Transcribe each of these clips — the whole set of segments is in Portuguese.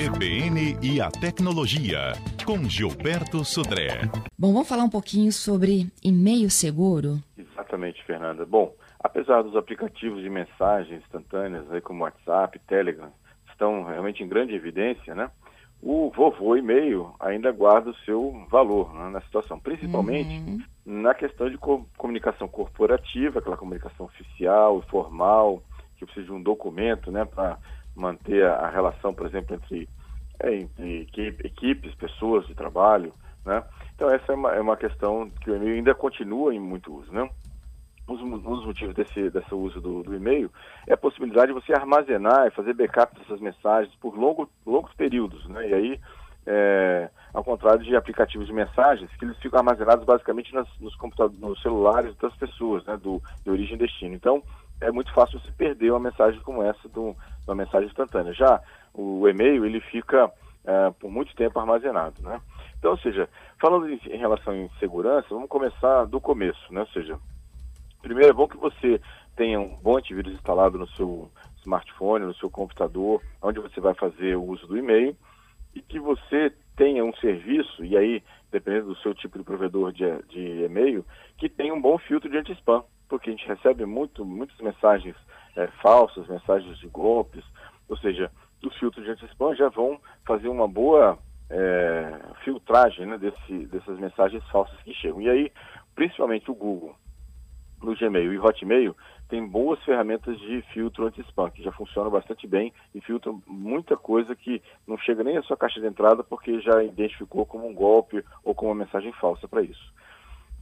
CBN e a tecnologia, com Gilberto Sudré. Bom, vamos falar um pouquinho sobre e-mail seguro? Exatamente, Fernanda. Bom, apesar dos aplicativos de mensagens instantâneas, aí como WhatsApp, Telegram, estão realmente em grande evidência, né? O vovô e-mail ainda guarda o seu valor né, na situação, principalmente uhum. na questão de co comunicação corporativa, aquela comunicação oficial, formal, que precisa de um documento, né, para manter a, relação, por exemplo, entre, é, entre equipes, pessoas de trabalho, né? Então essa é uma, é uma questão que o e-mail ainda continua em muito uso, né? Um dos motivos desse, desse uso do, do, e-mail é a possibilidade de você armazenar e fazer backup dessas mensagens por longo, longos períodos, né? E aí, é, ao contrário de aplicativos de mensagens, que eles ficam armazenados basicamente nas, nos computadores, nos celulares das pessoas, né? Do, de origem e destino. Então, é muito fácil você perder uma mensagem como essa, do, uma mensagem instantânea. Já o e-mail, ele fica é, por muito tempo armazenado, né? Então, ou seja, falando em, em, relação em segurança, vamos começar do começo, né? Ou seja, primeiro é bom que você tenha um bom antivírus instalado no seu smartphone, no seu computador, onde você vai fazer o uso do e-mail, e que você tenha um serviço, e aí, dependendo do seu tipo de provedor de, de e-mail, que tenha um bom filtro de anti-spam porque a gente recebe muito, muitas mensagens é, falsas, mensagens de golpes, ou seja, os filtros de anti-spam já vão fazer uma boa é, filtragem né, desse, dessas mensagens falsas que chegam. E aí, principalmente o Google, no Gmail e Hotmail, tem boas ferramentas de filtro anti-spam, que já funcionam bastante bem e filtram muita coisa que não chega nem à sua caixa de entrada porque já identificou como um golpe ou como uma mensagem falsa para isso.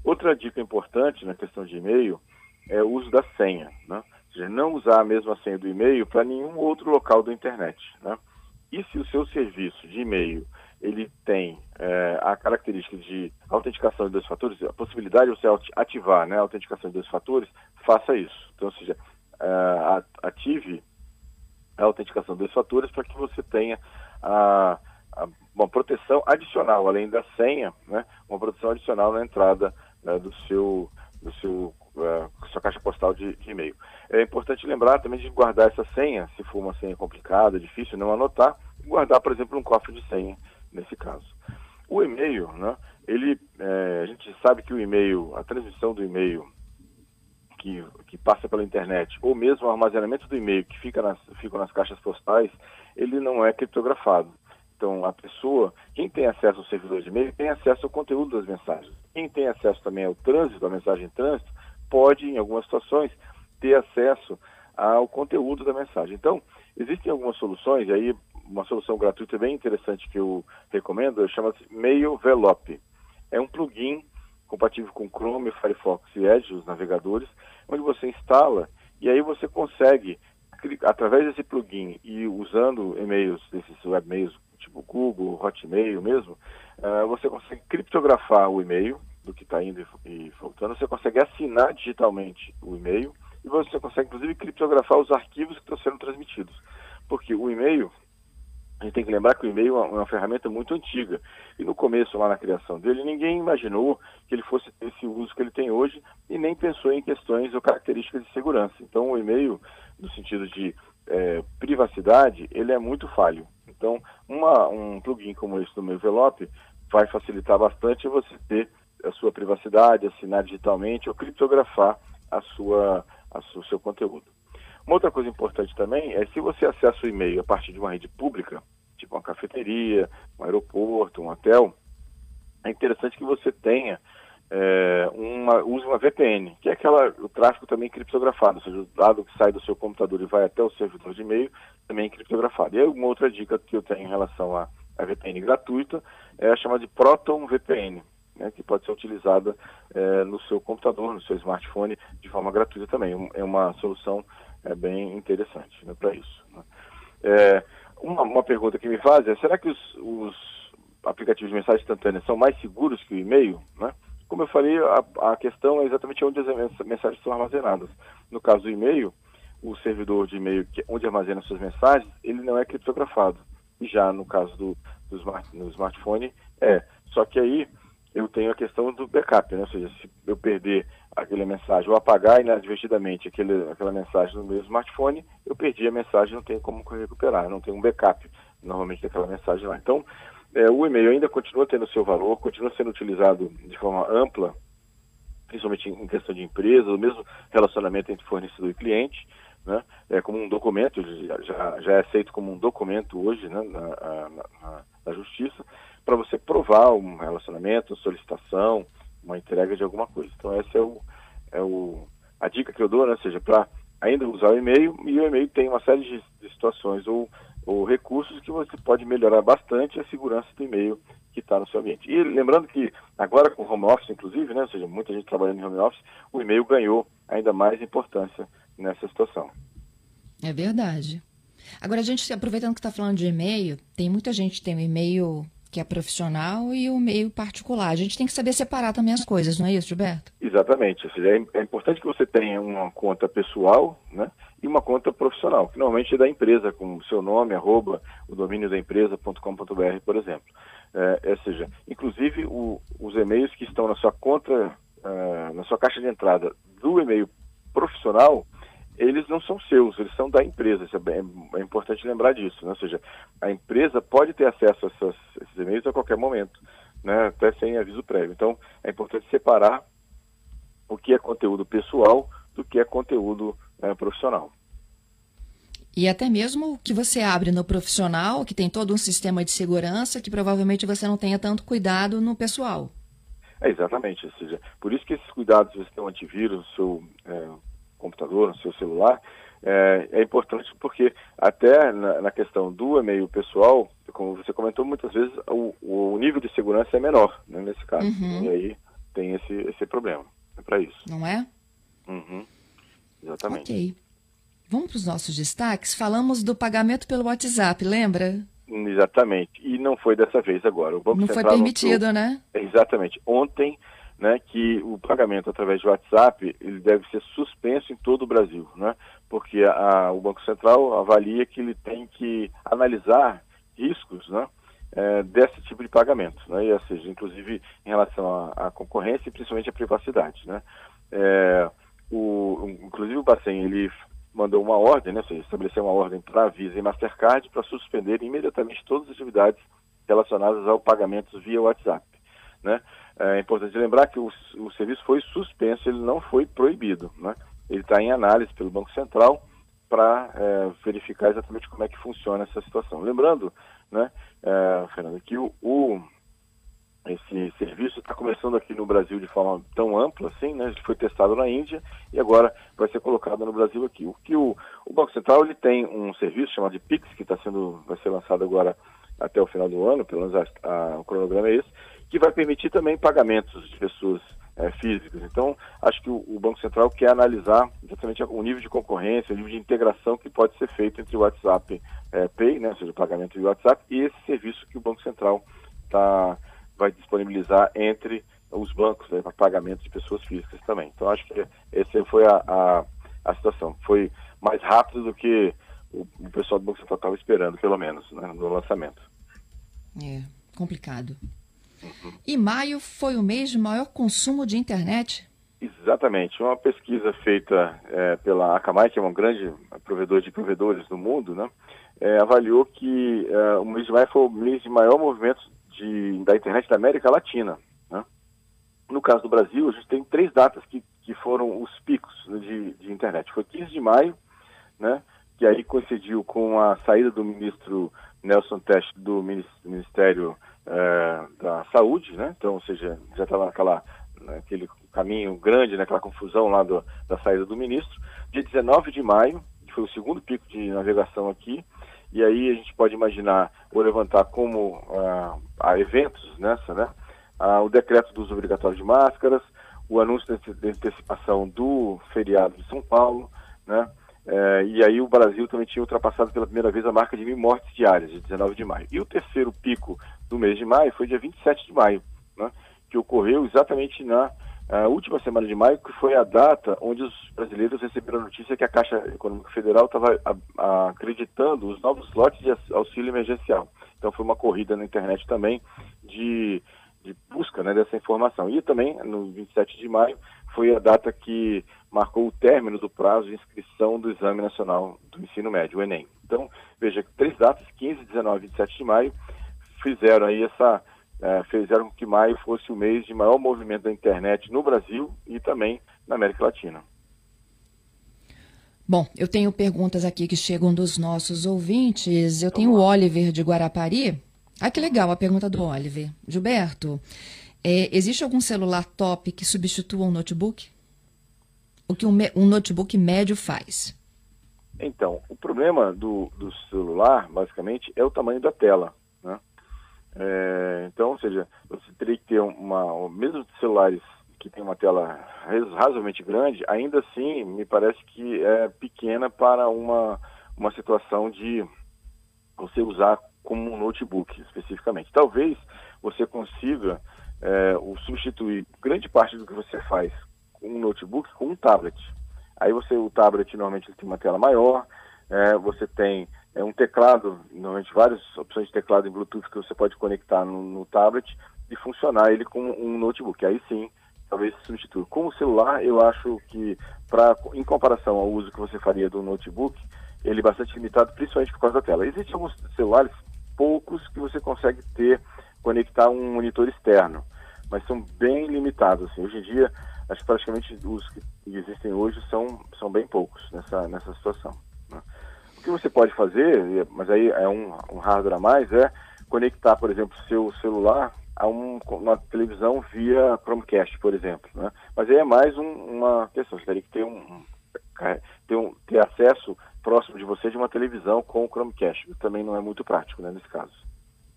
Outra dica importante na questão de e-mail é o uso da senha, né? Seja, não usar a mesma senha do e-mail para nenhum outro local da internet. Né? E se o seu serviço de e-mail ele tem é, a característica de autenticação de dois fatores, a possibilidade de você ativar né, a autenticação de dois fatores, faça isso. Então, ou seja, é, ative a autenticação de dois fatores para que você tenha a, a, uma proteção adicional, além da senha, né, uma proteção adicional na entrada né, do seu, do seu uh, sua caixa postal de, de, e-mail. É importante lembrar também de guardar essa senha, se for uma senha complicada, difícil, não anotar, e guardar, por exemplo, um cofre de senha, nesse caso. O e-mail, né, ele, é, a gente sabe que o e-mail, a transmissão do e-mail que, que passa pela internet, ou mesmo o armazenamento do e-mail que fica nas, fica nas caixas postais, ele não é criptografado. Então, a pessoa, quem tem acesso ao servidor de e-mail, tem acesso ao conteúdo das mensagens. Quem tem acesso também ao trânsito, à mensagem em trânsito, pode, em algumas situações, ter acesso ao conteúdo da mensagem. Então, existem algumas soluções, aí uma solução gratuita bem interessante que eu recomendo, chama-se MailVelope. É um plugin compatível com Chrome, Firefox e Edge, os navegadores, onde você instala e aí você consegue, através desse plugin e usando e-mails, desses webmails tipo Google, Hotmail mesmo, uh, você consegue criptografar o e-mail do que está indo e faltando, você consegue assinar digitalmente o e-mail e você consegue, inclusive, criptografar os arquivos que estão sendo transmitidos. Porque o e-mail, a gente tem que lembrar que o e-mail é uma, ferramenta muito antiga. E no começo, lá na criação dele, ninguém imaginou que ele fosse ter esse uso que ele tem hoje e nem pensou em questões ou características de segurança. Então, o e-mail, no sentido de é, privacidade, ele é muito falho. Então, uma, um plugin como esse do meu envelope vai facilitar bastante você ter a sua privacidade, assinar digitalmente ou criptografar a sua, a o seu conteúdo. Uma outra coisa importante também é se você acessa o e-mail a partir de uma rede pública, tipo uma cafeteria, um aeroporto, um hotel, é interessante que você tenha é, uma, use uma VPN, que é aquela, o tráfego também criptografado, ou seja, o dado que sai do seu computador e vai até o servidor de e-mail também é criptografado. E aí uma outra dica que eu tenho em relação à, à VPN gratuita é a chamada de Proton VPN né, que pode ser utilizada é, no seu computador, no seu smartphone, de forma gratuita também. É uma solução é, bem interessante né, para isso. Né. É, uma, uma, pergunta que me faz é, será que os, os aplicativos de mensagem instantânea são mais seguros que o e-mail? Né? Como eu falei, a, a, questão é exatamente onde as mensagens são armazenadas. No caso do e-mail, o servidor de e-mail onde armazena suas mensagens, ele não é criptografado. E já no caso do, do smart, no smartphone, é. Só que aí eu tenho a questão do backup, né? ou seja, se eu perder aquela mensagem ou apagar inadvertidamente aquele, aquela mensagem no meu smartphone, eu perdi a mensagem, não tenho como recuperar, não tenho um backup normalmente daquela mensagem lá. Então, é, o e-mail ainda continua tendo seu valor, continua sendo utilizado de forma ampla, principalmente em questão de empresa, o mesmo relacionamento entre fornecedor e cliente, né? É como um documento, já, já é aceito como um documento hoje né? na, na, na, na justiça, para você provar um relacionamento, solicitação, uma entrega de alguma coisa. Então essa é, o, é o, a dica que eu dou, né? ou seja, para ainda usar o e-mail, e o e-mail tem uma série de, de situações ou, ou recursos que você pode melhorar bastante a segurança do e-mail que está no seu ambiente. E lembrando que agora com home office, inclusive, né, ou seja, muita gente trabalhando em home office, o e-mail ganhou ainda mais importância nessa situação. É verdade. Agora, a gente, aproveitando que está falando de e-mail, tem muita gente que tem um e-mail que é profissional e o meio particular. A gente tem que saber separar também as coisas, não é isso, Gilberto? Exatamente. É, é importante que você tenha uma conta pessoal né, e uma conta profissional, que normalmente é da empresa, com o seu nome, arroba, o domínio da empresa.com.br, por exemplo. É, ou seja, inclusive o, os e-mails que estão na sua conta, uh, na sua caixa de entrada do e-mail profissional, eles não são seus, eles são da empresa. É, bem, é, importante lembrar disso. Né? Ou seja, a empresa pode ter acesso a essas, esses e-mails a qualquer momento, né? até sem aviso prévio. Então, é importante separar o que é conteúdo pessoal do que é conteúdo é, profissional. E até mesmo o que você abre no profissional, que tem todo um sistema de segurança, que provavelmente você não tenha tanto cuidado no pessoal. É, exatamente. Ou seja, por isso que esses cuidados você tem um antivírus, seu é, computador, no seu celular, é, é importante porque até na, na, questão do e-mail pessoal, como você comentou, muitas vezes o, o nível de segurança é menor, né, nesse caso. Uhum. E aí tem esse, esse problema. É para isso. Não é? Uhum. Exatamente. Ok. Vamos para os nossos destaques. Falamos do pagamento pelo WhatsApp, lembra? Exatamente. E não foi dessa vez agora. O Banco não Central foi permitido, né? Exatamente. Ontem né, que o pagamento através de WhatsApp ele deve ser suspenso em todo o Brasil, né, porque a, o Banco Central avalia que ele tem que analisar riscos né, é, desse tipo de pagamento, né, e, ou seja, inclusive em relação à, à concorrência e principalmente à privacidade. Né. É, o, inclusive o Bacen ele mandou uma ordem, né, ou seja, estabeleceu uma ordem para a Visa e Mastercard para suspender imediatamente todas as atividades relacionadas ao pagamento via WhatsApp. Né? É importante lembrar que o, o serviço foi suspenso, ele não foi proibido. Né? Ele está em análise pelo Banco Central para é, verificar exatamente como é que funciona essa situação. Lembrando, né, é, Fernando, que o, o esse serviço está começando aqui no Brasil de forma tão ampla assim, né? Ele foi testado na Índia e agora vai ser colocado no Brasil aqui. O que o, o Banco Central ele tem um serviço chamado de Pix que está sendo vai ser lançado agora até o final do ano, pelo menos a, a, o cronograma é esse, que vai permitir também pagamentos de pessoas é, físicas. Então, acho que o, o, Banco Central quer analisar exatamente o nível de concorrência, o nível de integração que pode ser feito entre o WhatsApp é, Pay, né, ou seja, o pagamento via WhatsApp, e esse serviço que o Banco Central tá, vai disponibilizar entre os bancos né, para pagamento de pessoas físicas também. Então, acho que essa foi a, a, a situação. Foi mais rápido do que o, o pessoal do Banco Central estava esperando, pelo menos, né, no lançamento. É, complicado. E maio foi o mês de maior consumo de internet? Exatamente. Uma pesquisa feita é, pela Akamai, que é um grande provedor de provedores no mundo, né, é, avaliou que é, o mês de maio foi o mês de maior movimento de, da internet da América Latina. Né? No caso do Brasil, a gente tem três datas que, que foram os picos de, de internet. Foi 15 de maio, né, que aí coincidiu com a saída do ministro Nelson Teste do Ministério é, da saúde, né? Então, ou seja, já estava naquela naquele caminho grande, naquela confusão lá do, da saída do ministro. Dia 19 de maio, que foi o segundo pico de navegação aqui, e aí a gente pode imaginar ou levantar como ah, há eventos nessa, né? Ah, o decreto do uso obrigatório de máscaras, o anúncio de antecipação do feriado de São Paulo, né? É, e aí o Brasil também tinha ultrapassado pela primeira vez a marca de mil mortes diárias, de 19 de maio. E o terceiro pico do mês de maio foi dia 27 de maio, né, que ocorreu exatamente na última semana de maio, que foi a data onde os brasileiros receberam a notícia que a Caixa Econômica Federal estava acreditando os novos lotes de auxílio emergencial. Então foi uma corrida na internet também de, de busca né, dessa informação. E também, no 27 de maio, foi a data que marcou o término do prazo de inscrição do Exame Nacional do Ensino Médio, o Enem. Então, Veja, três datas, 15, 19 e 27 de maio, fizeram aí essa, é, fizeram com que maio fosse o mês de maior movimento da internet no Brasil e também na América Latina. Bom, eu tenho perguntas aqui que chegam dos nossos ouvintes. Eu tenho o Oliver de Guarapari. Ah, que legal a pergunta do Oliver. Gilberto, é, existe algum celular top que substitua um notebook? O que um, um notebook médio faz? Então, o problema do, do, celular, basicamente, é o tamanho da tela. Né? É, então, ou seja, você teria que ter uma, mesmo celulares que tem uma tela razoavelmente grande, ainda assim me parece que é pequena para uma, uma situação de você usar como um notebook especificamente. Talvez você consiga é, substituir grande parte do que você faz com um notebook com um tablet. Aí você o tablet normalmente tem uma tela maior, é, você tem é, um teclado, normalmente várias opções de teclado em Bluetooth que você pode conectar no, no tablet e funcionar ele como um notebook. Aí sim talvez substitua. Com o celular, eu acho que, pra, em comparação ao uso que você faria do notebook, ele é bastante limitado, principalmente por causa da tela. Existem alguns celulares, poucos, que você consegue ter, conectar um monitor externo, mas são bem limitados. Assim. Hoje em dia, acho que praticamente os que existem hoje são, são bem poucos nessa, nessa situação. Né? O que você pode fazer, mas aí é um, um hardware a mais, é conectar, por exemplo, seu celular a um, uma televisão via Chromecast, por exemplo. Né? Mas aí é mais um, uma questão, você teria que ter, um, ter, um, ter acesso próximo de você de uma televisão com o Chromecast, também não é muito prático né, nesse caso.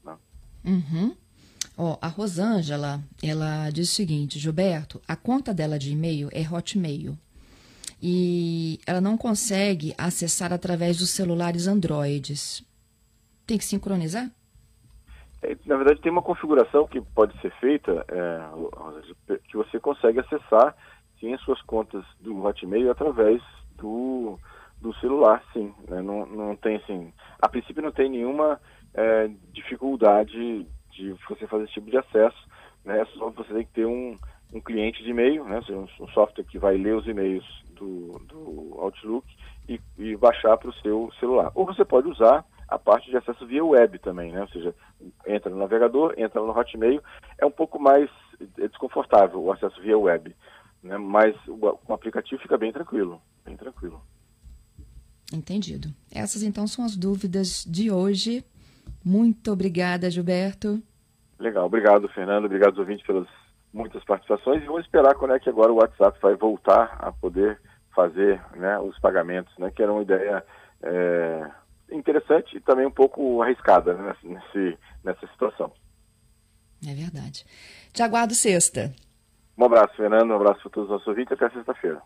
Né? Uhum. Oh, a Rosângela, ela diz o seguinte, Gilberto, a conta dela de e-mail é Hotmail e ela não consegue acessar através dos celulares Androids. Tem que sincronizar? É, na verdade, tem uma configuração que pode ser feita, é, que você consegue acessar, sim, as suas contas do Hotmail através do, do celular, sim. Né? Não, não tem, assim, a princípio não tem nenhuma é, dificuldade de você fazer esse tipo de acesso, né? Só você tem que ter um, um cliente de e-mail, né? Um, um software que vai ler os e-mails do, do Outlook e, e baixar para o seu celular. Ou você pode usar a parte de acesso via web também, né? Ou seja, entra no navegador, entra no Hotmail, é um pouco mais é desconfortável o acesso via web, né? Mas o, o aplicativo fica bem tranquilo, bem tranquilo. Entendido. Essas então são as dúvidas de hoje. Muito obrigada, Gilberto. Legal, obrigado, Fernando, obrigado aos ouvintes pelas muitas participações e vamos esperar quando é que agora o WhatsApp vai voltar a poder fazer né, os pagamentos, né, que era uma ideia é, interessante e também um pouco arriscada né, nesse, nessa situação. É verdade. Te aguardo sexta. Um abraço, Fernando. Um abraço para todos os nossos ouvintes. Até sexta-feira.